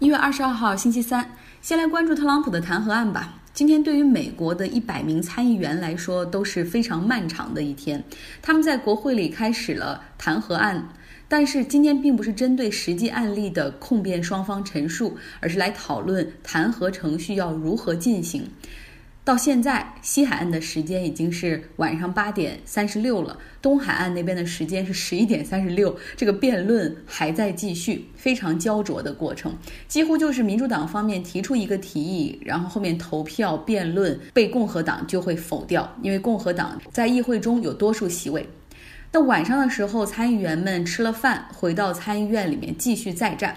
一月二十二号，星期三，先来关注特朗普的弹劾案吧。今天对于美国的一百名参议员来说都是非常漫长的一天，他们在国会里开始了弹劾案，但是今天并不是针对实际案例的控辩双方陈述，而是来讨论弹劾程序要如何进行。到现在，西海岸的时间已经是晚上八点三十六了，东海岸那边的时间是十一点三十六。这个辩论还在继续，非常焦灼的过程，几乎就是民主党方面提出一个提议，然后后面投票辩论，被共和党就会否掉，因为共和党在议会中有多数席位。那晚上的时候，参议员们吃了饭，回到参议院里面继续再战。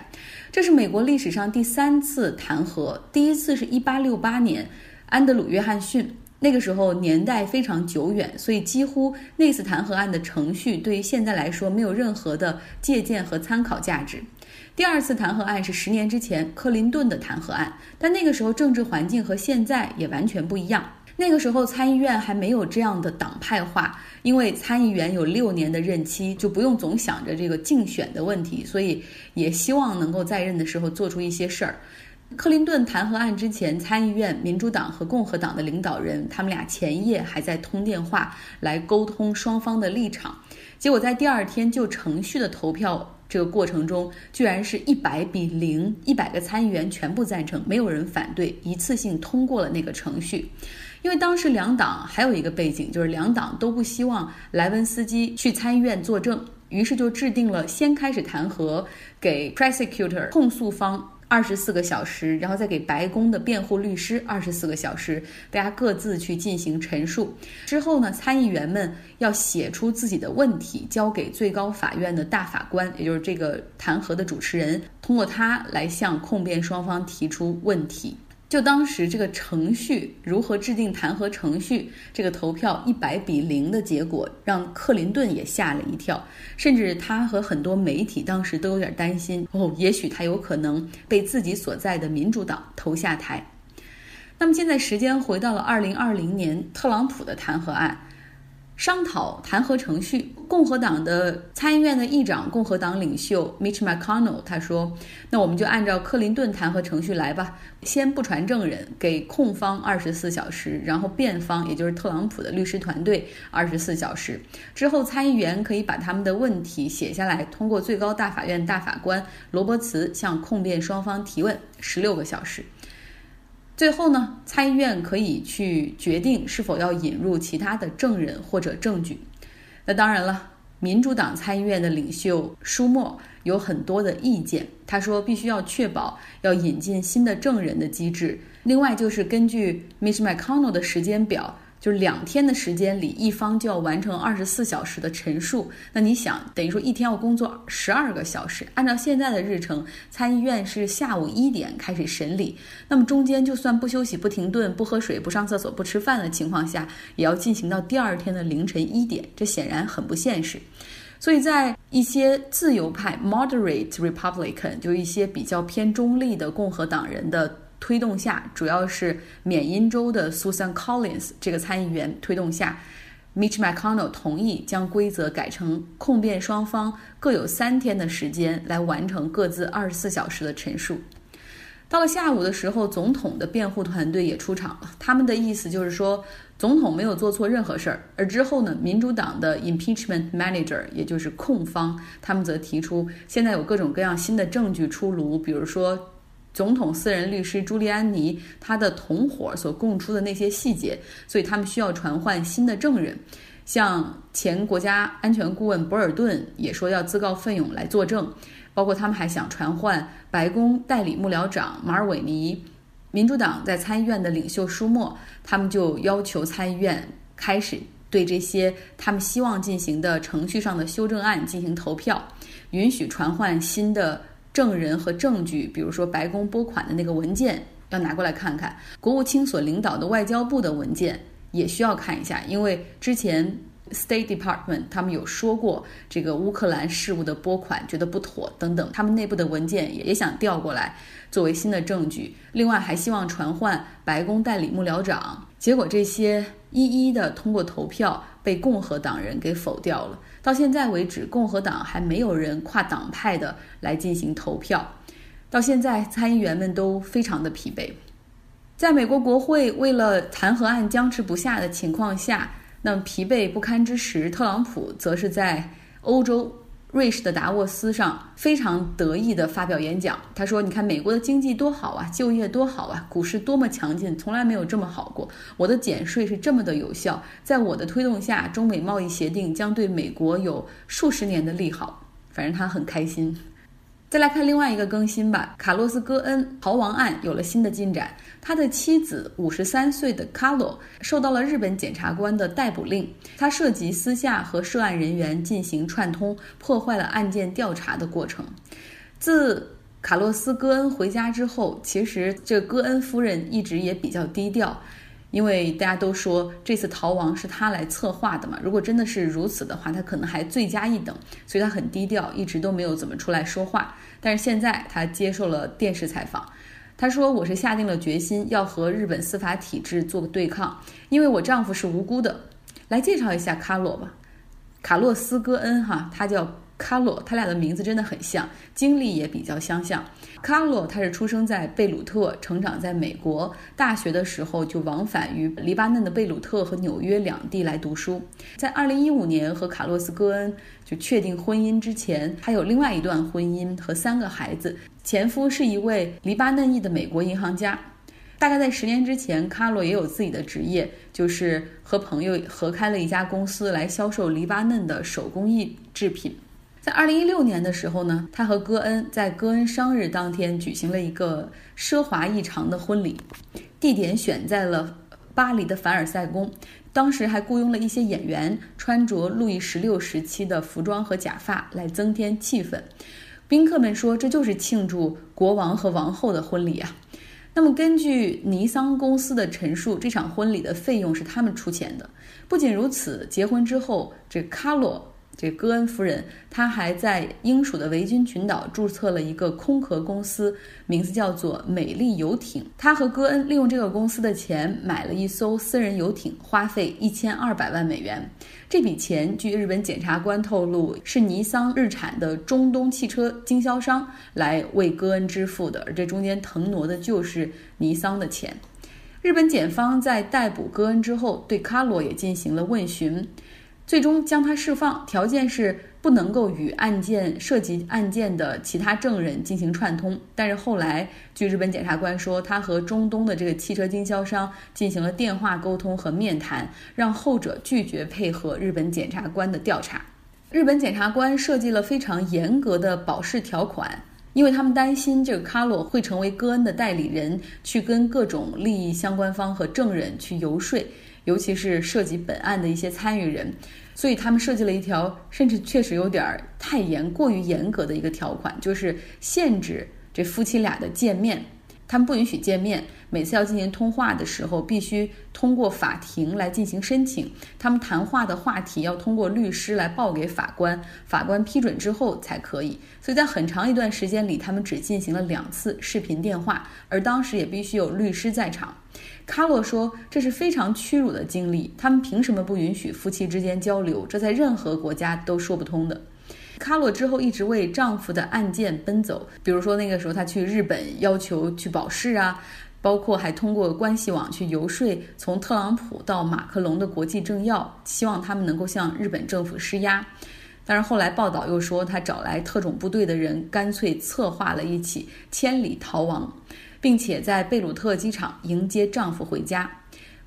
这是美国历史上第三次弹劾，第一次是一八六八年。安德鲁·约翰逊那个时候年代非常久远，所以几乎那次弹劾案的程序对于现在来说没有任何的借鉴和参考价值。第二次弹劾案是十年之前克林顿的弹劾案，但那个时候政治环境和现在也完全不一样。那个时候参议院还没有这样的党派化，因为参议员有六年的任期，就不用总想着这个竞选的问题，所以也希望能够在任的时候做出一些事儿。克林顿弹劾案之前，参议院民主党和共和党的领导人，他们俩前夜还在通电话来沟通双方的立场。结果在第二天就程序的投票这个过程中，居然是一百比零，一百个参议员全部赞成，没有人反对，一次性通过了那个程序。因为当时两党还有一个背景，就是两党都不希望莱文斯基去参议院作证，于是就制定了先开始弹劾，给 prosecutor 控诉方。二十四个小时，然后再给白宫的辩护律师二十四个小时，大家各自去进行陈述。之后呢，参议员们要写出自己的问题，交给最高法院的大法官，也就是这个弹劾的主持人，通过他来向控辩双方提出问题。就当时这个程序如何制定弹劾程序，这个投票一百比零的结果让克林顿也吓了一跳，甚至他和很多媒体当时都有点担心哦，也许他有可能被自己所在的民主党投下台。那么现在时间回到了二零二零年，特朗普的弹劾案。商讨弹劾程序，共和党的参议院的议长、共和党领袖 Mitch McConnell 他说：“那我们就按照克林顿弹劾程序来吧，先不传证人，给控方二十四小时，然后辩方，也就是特朗普的律师团队二十四小时，之后参议员可以把他们的问题写下来，通过最高大法院大法官罗伯茨向控辩双方提问，十六个小时。”最后呢，参议院可以去决定是否要引入其他的证人或者证据。那当然了，民主党参议院的领袖舒默有很多的意见，他说必须要确保要引进新的证人的机制。另外就是根据 Mitch McConnell 的时间表。就两天的时间里，一方就要完成二十四小时的陈述。那你想，等于说一天要工作十二个小时。按照现在的日程，参议院是下午一点开始审理，那么中间就算不休息、不停顿、不喝水、不上厕所、不吃饭的情况下，也要进行到第二天的凌晨一点。这显然很不现实。所以在一些自由派 （moderate Republican） 就一些比较偏中立的共和党人的。推动下，主要是缅因州的 Susan Collins 这个参议员推动下，Mitch McConnell 同意将规则改成控辩双方各有三天的时间来完成各自二十四小时的陈述。到了下午的时候，总统的辩护团队也出场了，他们的意思就是说，总统没有做错任何事儿。而之后呢，民主党的 Impeachment Manager，也就是控方，他们则提出，现在有各种各样新的证据出炉，比如说。总统私人律师朱利安尼他的同伙所供出的那些细节，所以他们需要传唤新的证人，像前国家安全顾问博尔顿也说要自告奋勇来作证，包括他们还想传唤白宫代理幕僚长马尔韦尼，民主党在参议院的领袖舒默，他们就要求参议院开始对这些他们希望进行的程序上的修正案进行投票，允许传唤新的。证人和证据，比如说白宫拨款的那个文件，要拿过来看看；国务卿所领导的外交部的文件也需要看一下，因为之前 State Department 他们有说过这个乌克兰事务的拨款觉得不妥等等，他们内部的文件也也想调过来作为新的证据。另外还希望传唤白宫代理幕僚长，结果这些一一的通过投票被共和党人给否掉了。到现在为止，共和党还没有人跨党派的来进行投票。到现在，参议员们都非常的疲惫。在美国国会为了弹劾案僵持不下的情况下，那么疲惫不堪之时，特朗普则是在欧洲瑞士的达沃斯上非常得意地发表演讲。他说：“你看美国的经济多好啊，就业多好啊，股市多么强劲，从来没有这么好过。我的减税是这么的有效，在我的推动下，中美贸易协定将对美国有数十年的利好。反正他很开心。”再来看另外一个更新吧，卡洛斯·戈恩逃亡案有了新的进展。他的妻子五十三岁的卡洛受到了日本检察官的逮捕令，他涉及私下和涉案人员进行串通，破坏了案件调查的过程。自卡洛斯·戈恩回家之后，其实这戈恩夫人一直也比较低调。因为大家都说这次逃亡是他来策划的嘛，如果真的是如此的话，他可能还罪加一等，所以他很低调，一直都没有怎么出来说话。但是现在他接受了电视采访，他说：“我是下定了决心要和日本司法体制做个对抗，因为我丈夫是无辜的。”来介绍一下卡洛吧，卡洛斯·戈恩哈，他叫。卡洛，他俩的名字真的很像，经历也比较相像。卡洛他是出生在贝鲁特，成长在美国，大学的时候就往返于黎巴嫩的贝鲁特和纽约两地来读书。在二零一五年和卡洛斯·戈恩就确定婚姻之前，还有另外一段婚姻和三个孩子，前夫是一位黎巴嫩裔的美国银行家。大概在十年之前，卡洛也有自己的职业，就是和朋友合开了一家公司来销售黎巴嫩的手工艺制品。在二零一六年的时候呢，他和戈恩在戈恩生日当天举行了一个奢华异常的婚礼，地点选在了巴黎的凡尔赛宫，当时还雇佣了一些演员，穿着路易十六时期的服装和假发来增添气氛。宾客们说，这就是庆祝国王和王后的婚礼啊。那么根据尼桑公司的陈述，这场婚礼的费用是他们出钱的。不仅如此，结婚之后，这卡洛。这戈恩夫人，她还在英属的维京群岛注册了一个空壳公司，名字叫做美丽游艇。她和戈恩利用这个公司的钱买了一艘私人游艇，花费一千二百万美元。这笔钱，据日本检察官透露，是尼桑日产的中东汽车经销商来为戈恩支付的，而这中间腾挪的就是尼桑的钱。日本检方在逮捕戈恩之后，对卡罗也进行了问询。最终将他释放，条件是不能够与案件涉及案件的其他证人进行串通。但是后来，据日本检察官说，他和中东的这个汽车经销商进行了电话沟通和面谈，让后者拒绝配合日本检察官的调查。日本检察官设计了非常严格的保释条款，因为他们担心这个卡洛会成为戈恩的代理人，去跟各种利益相关方和证人去游说。尤其是涉及本案的一些参与人，所以他们设计了一条甚至确实有点儿太严、过于严格的一个条款，就是限制这夫妻俩的见面。他们不允许见面，每次要进行通话的时候，必须通过法庭来进行申请。他们谈话的话题要通过律师来报给法官，法官批准之后才可以。所以在很长一段时间里，他们只进行了两次视频电话，而当时也必须有律师在场。卡洛说：“这是非常屈辱的经历，他们凭什么不允许夫妻之间交流？这在任何国家都说不通的。”卡洛之后一直为丈夫的案件奔走，比如说那个时候她去日本要求去保释啊，包括还通过关系网去游说从特朗普到马克龙的国际政要，希望他们能够向日本政府施压。但是后来报道又说，她找来特种部队的人，干脆策划了一起千里逃亡，并且在贝鲁特机场迎接丈夫回家。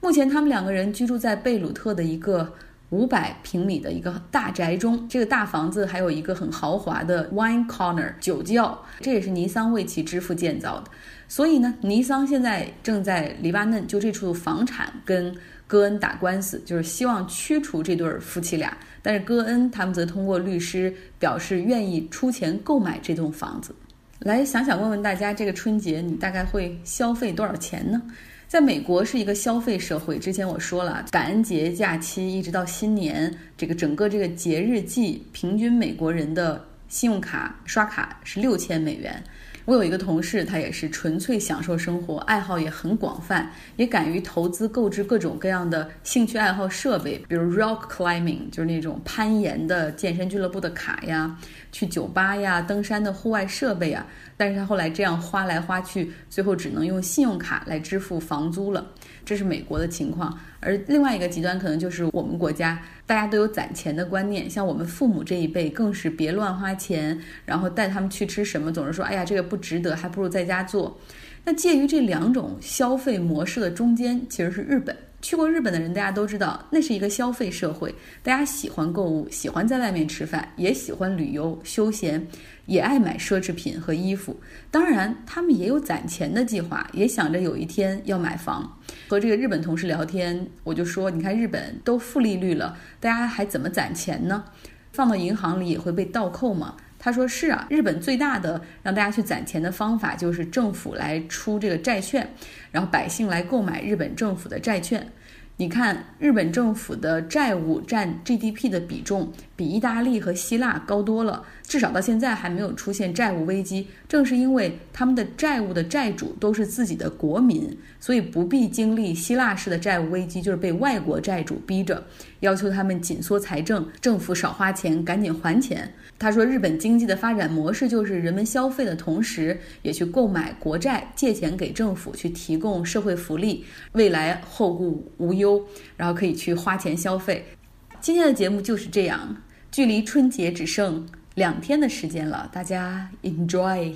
目前他们两个人居住在贝鲁特的一个。五百平米的一个大宅中，这个大房子还有一个很豪华的 wine corner 酒窖，这也是尼桑为其支付建造的。所以呢，尼桑现在正在黎巴嫩就这处房产跟戈恩打官司，就是希望驱除这对夫妻俩。但是戈恩他们则通过律师表示愿意出钱购买这栋房子。来想想问问大家，这个春节你大概会消费多少钱呢？在美国是一个消费社会。之前我说了，感恩节假期一直到新年，这个整个这个节日季，平均美国人的信用卡刷卡是六千美元。我有一个同事，他也是纯粹享受生活，爱好也很广泛，也敢于投资购置各种各样的兴趣爱好设备，比如 rock climbing，就是那种攀岩的健身俱乐部的卡呀，去酒吧呀，登山的户外设备啊。但是他后来这样花来花去，最后只能用信用卡来支付房租了。这是美国的情况，而另外一个极端可能就是我们国家，大家都有攒钱的观念，像我们父母这一辈更是别乱花钱，然后带他们去吃什么，总是说，哎呀，这个不值得，还不如在家做。那介于这两种消费模式的中间，其实是日本。去过日本的人，大家都知道，那是一个消费社会，大家喜欢购物，喜欢在外面吃饭，也喜欢旅游休闲，也爱买奢侈品和衣服。当然，他们也有攒钱的计划，也想着有一天要买房。和这个日本同事聊天，我就说，你看日本都负利率了，大家还怎么攒钱呢？放到银行里也会被倒扣吗？他说是啊，日本最大的让大家去攒钱的方法就是政府来出这个债券，然后百姓来购买日本政府的债券。你看，日本政府的债务占 GDP 的比重比意大利和希腊高多了，至少到现在还没有出现债务危机。正是因为他们的债务的债主都是自己的国民，所以不必经历希腊式的债务危机，就是被外国债主逼着要求他们紧缩财政，政府少花钱，赶紧还钱。他说，日本经济的发展模式就是人们消费的同时，也去购买国债，借钱给政府去提供社会福利，未来后顾无忧，然后可以去花钱消费。今天的节目就是这样，距离春节只剩两天的时间了，大家 enjoy。